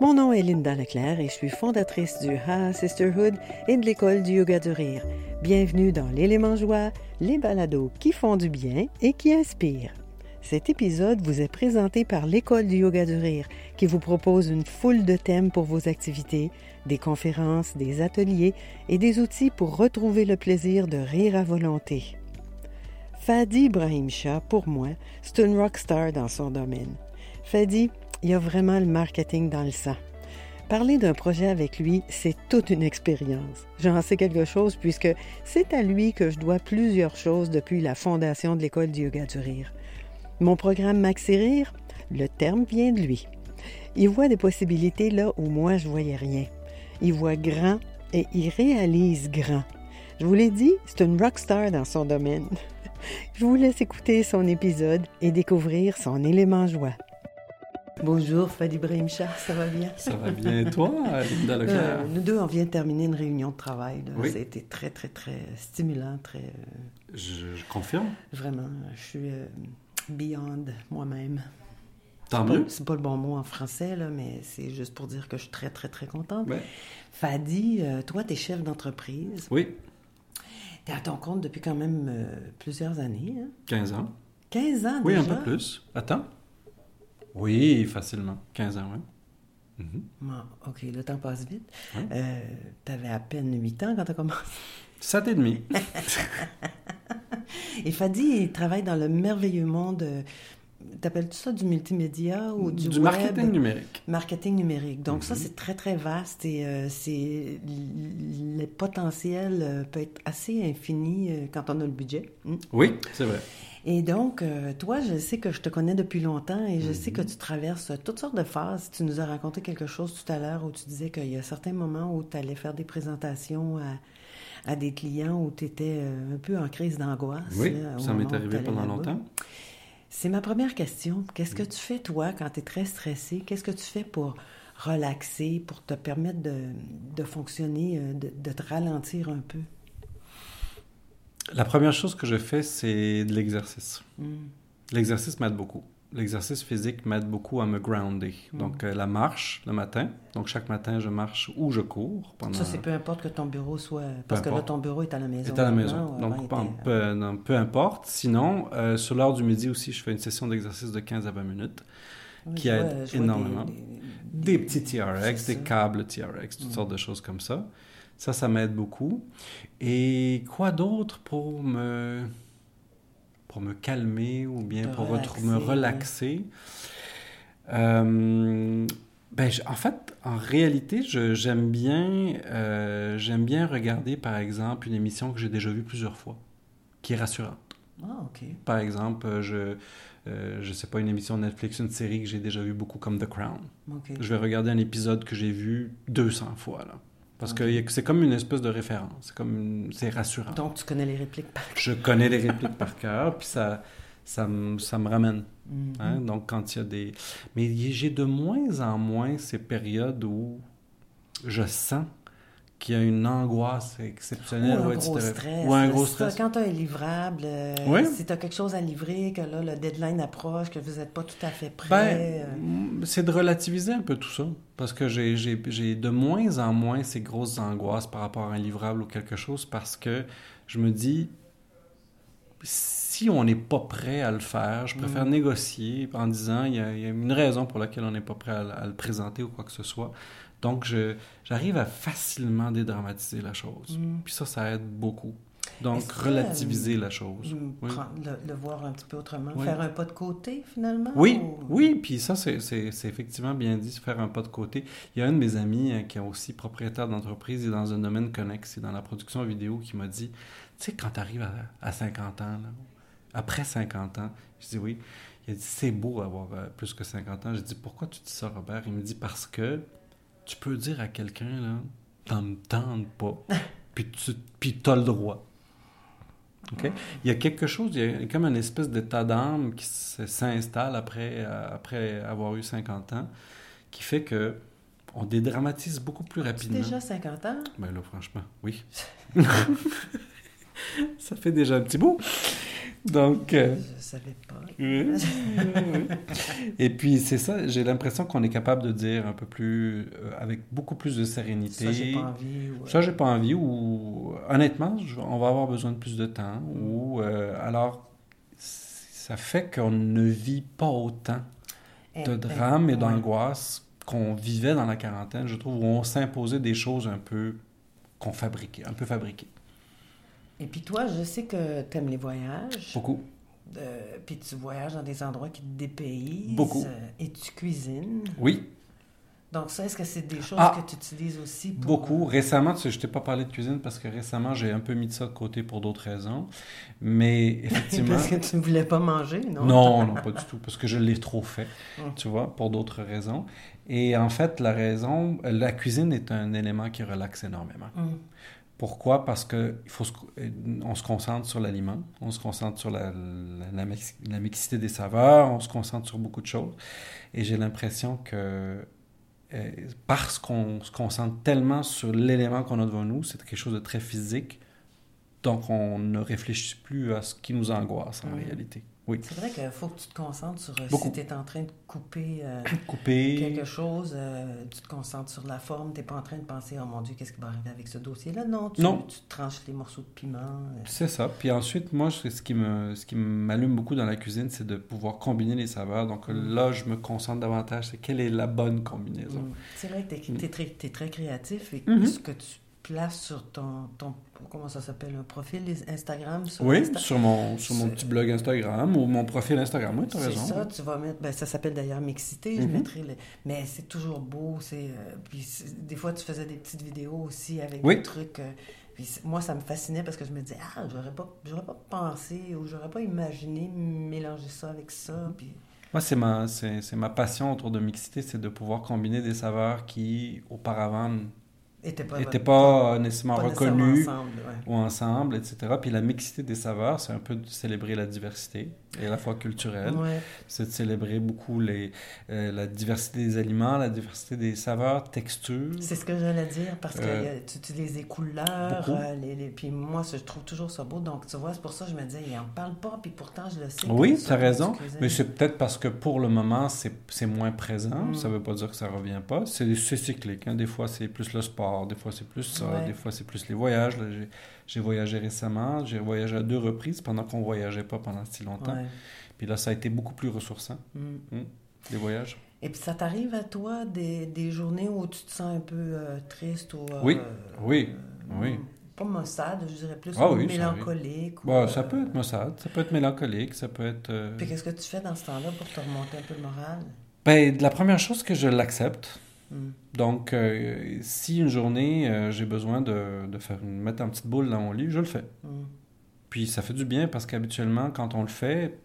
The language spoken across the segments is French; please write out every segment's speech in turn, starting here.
Mon nom est Linda Leclerc et je suis fondatrice du Ha Sisterhood et de l'école du yoga du rire. Bienvenue dans l'élément joie, les balados qui font du bien et qui inspirent. Cet épisode vous est présenté par l'école du yoga du rire qui vous propose une foule de thèmes pour vos activités, des conférences, des ateliers et des outils pour retrouver le plaisir de rire à volonté. Fadi Ibrahim Shah, pour moi, c'est une rockstar dans son domaine. Fadi, il y a vraiment le marketing dans le sang. Parler d'un projet avec lui, c'est toute une expérience. J'en sais quelque chose puisque c'est à lui que je dois plusieurs choses depuis la fondation de l'école du yoga du rire. Mon programme Maxi Rire, le terme vient de lui. Il voit des possibilités là où moi je voyais rien. Il voit grand et il réalise grand. Je vous l'ai dit, c'est une rockstar dans son domaine. Je vous laisse écouter son épisode et découvrir son élément joie. Bonjour Fadi Shah, ça va bien? Ça va bien. Et toi, Linda Leclerc? Euh, nous deux, on vient de terminer une réunion de travail. Oui. Ça a été très, très, très stimulant. Très, euh, je, confirme. Vraiment, je suis euh, beyond moi-même. Tant mieux. C'est pas le bon mot en français, là, mais c'est juste pour dire que je suis très, très, très contente. Fadi, toi, tu es chef d'entreprise. Oui. Tu es à ton compte depuis quand même plusieurs années. Hein? 15 ans. 15 ans oui, déjà? Oui, un peu plus. Attends. Oui, facilement. 15 ans, oui. Mhm. OK, le temps passe vite. Euh, tu avais à peine 8 ans quand tu as commencé. 7 et demi. et Fadi, il travaille dans le merveilleux monde. Euh, t'appelles-tu ça du multimédia ou du, du marketing numérique. Marketing numérique. Donc ça, mhm. c'est très, très vaste et euh, c'est le potentiel peut être assez infini quand on a le budget. Hmm? Oui, c'est vrai. Et donc, euh, toi, je sais que je te connais depuis longtemps et je sais que mhm. tu traverses toutes sortes de phases. Tu nous as raconté quelque chose tout à l'heure où tu disais qu'il y a certains moments où tu allais faire des présentations à, des clients où tu étais euh, un peu en crise d'angoisse. Oui, ça m'est arrivé pendant longtemps. C'est ma première question. Qu'est-ce que tu fais, toi, quand tu es très stressé? Qu'est-ce que tu fais pour relaxer, pour te permettre de, fonctionner, euh, de te ralentir un peu? La première chose que je fais, c'est de l'exercice. Mm. L'exercice m'aide beaucoup. L'exercice physique m'aide beaucoup à me grounder. Mm. Donc, euh, la marche le matin. Donc, chaque matin, je marche ou je cours. Pendant... Ça, c'est peu importe que ton bureau soit... Parce que là, ton bureau est à la maison. Est à la maison. Donc, peu, importe. Sinon, euh, sur l'heure du midi aussi, je fais une session d'exercice de 15 à 20 minutes qui aide énormément. Des, petits TRX, des câbles TRX, toutes mm. sortes de choses comme ça. Ça, ça m'aide beaucoup. Et quoi d'autre pour me, pour me calmer ou bien pour me relaxer? Euh, ben, en fait, en réalité, j'aime bien, euh, j'aime bien regarder, par exemple, une émission que j'ai déjà vue plusieurs fois, qui est rassurante. Ah, OK. Par exemple, je, euh, je sais pas, une émission Netflix, une série que j'ai déjà vue beaucoup comme The Crown. Je vais regarder un épisode que j'ai vu 200 fois, là. Parce que c'est comme une espèce de référence. C'est comme c'est rassurant. Donc, tu connais les répliques par cœur. Je connais les répliques par cœur, puis ça, ça, me, ça me ramène. Mhm. Hein? Donc, quand il y a des... Mais j'ai de moins en moins ces périodes où je sens qu'il y a une angoisse exceptionnelle. Ou un gros stress. Ou un gros stress. quand tu as un livrable, euh, si tu as quelque chose à livrer, que là, le deadline approche, que vous n'êtes pas tout à fait prêt. Ben, euh. C'est de relativiser un peu tout ça. Parce que j'ai de moins en moins ces grosses angoisses par rapport à un livrable ou quelque chose parce que je me dis, si on n'est pas prêt à le faire, je préfère mm. négocier en disant il y, a, une raison pour laquelle on n'est pas prêt à, le présenter ou quoi que ce soit. Donc, j'arrive à facilement dédramatiser la chose. Mm. Puis ça, ça aide beaucoup. Donc, relativiser la chose. Oui. Le, voir un petit peu autrement? Faire un pas de côté, finalement? Oui, oui. Puis ça, c'est effectivement bien dit, faire un pas de côté. Il y a un de mes amis euh, qui est aussi propriétaire d'entreprise et dans un domaine connexe, c'est dans la production vidéo, qui m'a dit, tu sais, quand tu arrives à, 50 ans, après 50 ans, je dis oui. Il a dit, c'est beau avoir euh, plus que 50 ans. J'ai dit, pourquoi tu dis ça, Robert? Il me dit, parce que tu peux dire à quelqu'un, là, t'en me tentes pas. puis tu as le droit. Il y a quelque chose, il y a comme une espèce d'état d'âme qui s'installe après, euh, après avoir eu 50 ans, qui fait que on dédramatise beaucoup plus rapidement. déjà 50 ans? Ben là, franchement, oui. ça fait déjà un petit bout. Donc. euh, Je savais pas. oui, oui, oui. Et puis, c'est ça, j'ai l'impression qu'on est capable de dire un peu plus, euh, avec beaucoup plus de sérénité. Ça, j'ai pas envie. ou- Ça, j'ai pas envie, ou honnêtement, je- on va avoir besoin de plus de temps, Mm. ou euh, alors, ça fait qu'on ne vit pas autant Eh, de eh, drame et ouais. d'angoisse qu'on vivait dans la quarantaine, je trouve, où on s'imposait des choses un peu qu'on fabriquait, un peu fabriquées. Et puis toi, je sais que tu aimes les voyages. Beaucoup. Euh, puis tu voyages dans des endroits qui te dépaysent. Beaucoup. euh, et tu cuisines. Oui, Donc ça, est-ce que c'est des choses Ah! que tu utilises aussi pour... beaucoup. Récemment, tu sais, je t'ai pas parlé de cuisine parce que récemment, j'ai un peu mis de ça de côté pour d'autres raisons. Mais effectivement... Parce que tu ne voulais pas manger, non? Non, non, pas du tout, parce que je l'ai trop fait, Mm. tu vois, pour d'autres raisons. Et en fait, la raison, la cuisine est un élément qui relaxe énormément. Hum. Pourquoi? Parce que il faut se- on se concentre sur l'aliment, on se concentre sur la, la, la mix- la mixité des saveurs, on se concentre sur beaucoup de choses. Et j'ai l'impression que euh, parce qu'on se concentre tellement sur l'élément qu'on a devant nous, c'est quelque chose de très physique, donc on ne réfléchit plus à ce qui nous angoisse en réalité. Oui. C'est vrai qu'il faut que tu te concentres sur... euh, Beaucoup. Si tu es en train de couper euh, Couper. quelque chose, euh, tu te concentres sur la forme. Tu n'es pas en train de penser, oh mon Dieu, qu'est-ce qui va arriver avec ce dossier-là? Non, tu, Non. tu tranches les morceaux de piment. euh. C'est ça. Puis ensuite, moi, ce qui me, ce qui m'allume beaucoup dans la cuisine, c'est de pouvoir combiner les saveurs. Donc Mm. là, je me concentre davantage, c'est quelle est la bonne combinaison? Hum. C'est vrai que tu es, très, t'es très créatif et Mhm. ce que tu places sur ton, ton comment ça s'appelle, un profil Instagram? Sur Oui, Insta- sur mon, sur mon petit blog Instagram ou mon profil Instagram. Oui, tu as C'est raison. ça, tu vas mettre. Ben, ça s'appelle d'ailleurs Mixité. Je Mhm. mettrai le- Mais c'est toujours beau. C'est, euh, puis des fois, tu faisais des petites vidéos aussi avec Oui. des trucs. euh, puis moi, ça me fascinait parce que je me disais, ah, j'aurais pas, j'aurais pas pensé ou j'aurais pas imaginé mélanger ça avec ça. Puis, Moi, c'est ma, c'est ma passion autour de mixité, c'est de pouvoir combiner des saveurs qui, auparavant, pas, n'étaient pas nécessairement pas nécessairement ensemble, ouais. ou ensemble, etc. Puis la mixité des saveurs, c'est un peu de célébrer la diversité, et à la fois culturelle. Ouais. c'est de célébrer beaucoup les, euh, la diversité des aliments, la diversité des saveurs, textures. C'est ce que j'allais dire parce que Euh, tu utilises les couleurs, euh, les, les- puis moi, je trouve toujours ça beau. Donc, tu vois, c'est pour ça que je me disais, il en parle pas, puis pourtant, je le sais. Oui, tu as raison, mais c'est peut-être parce que pour le moment, c'est moins présent. Mm. Ça veut pas dire que ça revient pas. C'est c'est cyclique. hein. Des fois, c'est plus le sport, des fois, c'est plus ça, Ouais. des fois, c'est plus les voyages. Là, j'ai- voyagé récemment, j'ai voyagé à deux reprises pendant qu'on voyageait pas pendant si longtemps. Ouais. Puis là, ça a été beaucoup plus ressourçant, Mm. les voyages. Et puis ça t'arrive à toi des, des journées où tu te sens un peu euh, triste ou... euh, Oui, oui, euh, oui. Pas maussade, je dirais plus Ah oui, mélancolique. ou, Bah, ça peut être maussade, ça peut être mélancolique, ça peut être... Puis qu'est-ce que tu fais dans ce temps-là pour te remonter un peu le moral? Ben, la première chose que je l'accepte. Mm. Donc, euh, si une journée, euh, j'ai besoin de, de faire une, mettre une petite boule dans mon lit, je le fais. Mm. Puis ça fait du bien parce qu'habituellement, quand on le fait,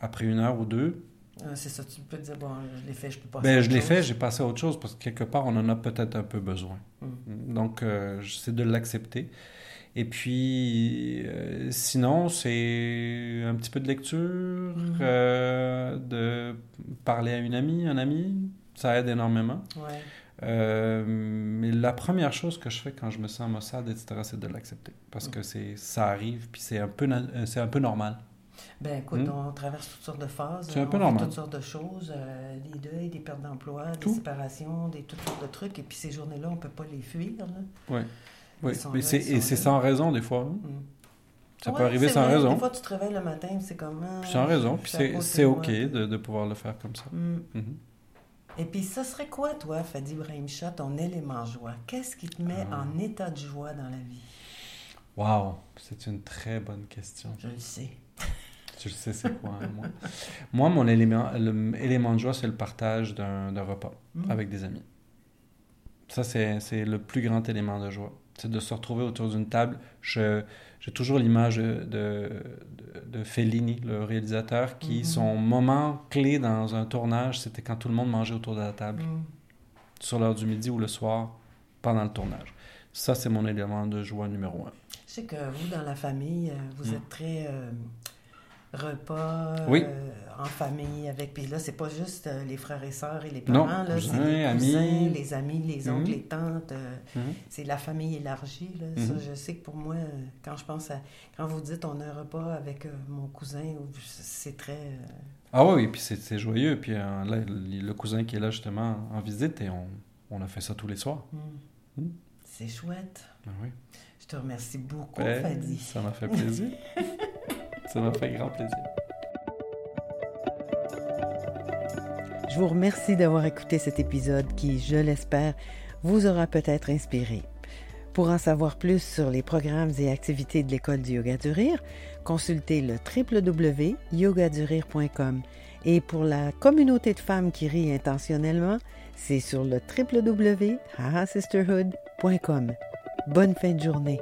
après une heure ou deux, Ah, c'est ça, tu peux te dire, bon, je l'ai fait, je peux pas ben, je l'ai fait, j'ai passé à autre chose parce que quelque part, on en a peut-être un peu besoin. Mm. Donc, euh, c'est de l'accepter. Et puis, sinon, c'est un petit peu de lecture, euh, de parler à une amie, un ami, ça aide énormément. Ouais. Euh, mais la première chose que je fais quand je me sens maussade, etc., c'est de l'accepter. Parce que c'est, ça arrive, puis c'est un peu, euh, c'est un peu normal. Ben écoute, Mm. on traverse toutes sortes de phases. C'est un on peu vit normal. toutes sortes de choses, euh, des deuils, des pertes d'emploi, des Tout. séparations, des toutes sortes de trucs. Et puis ces journées-là, on peut pas les fuir. Là. Oui. Mais c'est, et c'est sans raison, des fois. hein. Mm. Ça Ouais, peut arriver sans vrai. raison. Des fois, tu te réveilles le matin, c'est comme. ah, Puis sans raison. Puis c'est, OK de, de pouvoir le faire comme ça. Mm. Et puis, ça serait quoi, toi, Fadi Ibrahim Shah, ton élément joie? Qu'est-ce qui te met Ah. en état de joie dans la vie? Wow, c'est une très bonne question. Je le sais. Tu le sais, c'est quoi, hein, moi? moi, mon élément, le élément de joie, c'est le partage d'un, repas Mm. avec des amis. Ça, c'est le plus grand élément de joie. C'est de se retrouver autour d'une table. Je, j'ai toujours l'image de, de, de Fellini, le réalisateur, qui, Mhm. son moment clé dans un tournage, c'était quand tout le monde mangeait autour de la table, Mm. sur l'heure du midi ou le soir, pendant le tournage. Ça, c'est mon élément de joie numéro un. Je sais que vous, dans la famille, euh, vous Mm. êtes très. euh, repas Oui. euh, en famille avec. Puis là, c'est pas juste euh, les frères et sœurs et les Non, parents, là, c'est les amis. cousins, les amis, les oncles, Mhm. les tantes. euh, Mhm. c'est la famille élargie. Là. Ça, Mhm. je sais que pour moi, euh, quand je pense à. Quand vous dites on a un repas avec euh, mon cousin, ou- c'est très. Ah oui, puis c'est joyeux. Puis là, le cousin qui est là justement en visite, et on, on a fait ça tous les soirs. hmm. Mhm. C'est chouette. Ah oui. Je te remercie beaucoup, Ben, Fadi. ça m'a fait plaisir. ça m'a fait grand plaisir. Je vous remercie d'avoir écouté cet épisode qui, je l'espère, vous aura peut-être inspiré. Pour en savoir plus sur les programmes et activités de l'École du yoga du rire, consultez le www.yogadurire.com. Et pour la communauté de femmes qui rient intentionnellement, c'est sur le www.hahasisterhood.com. Bonne fin de journée.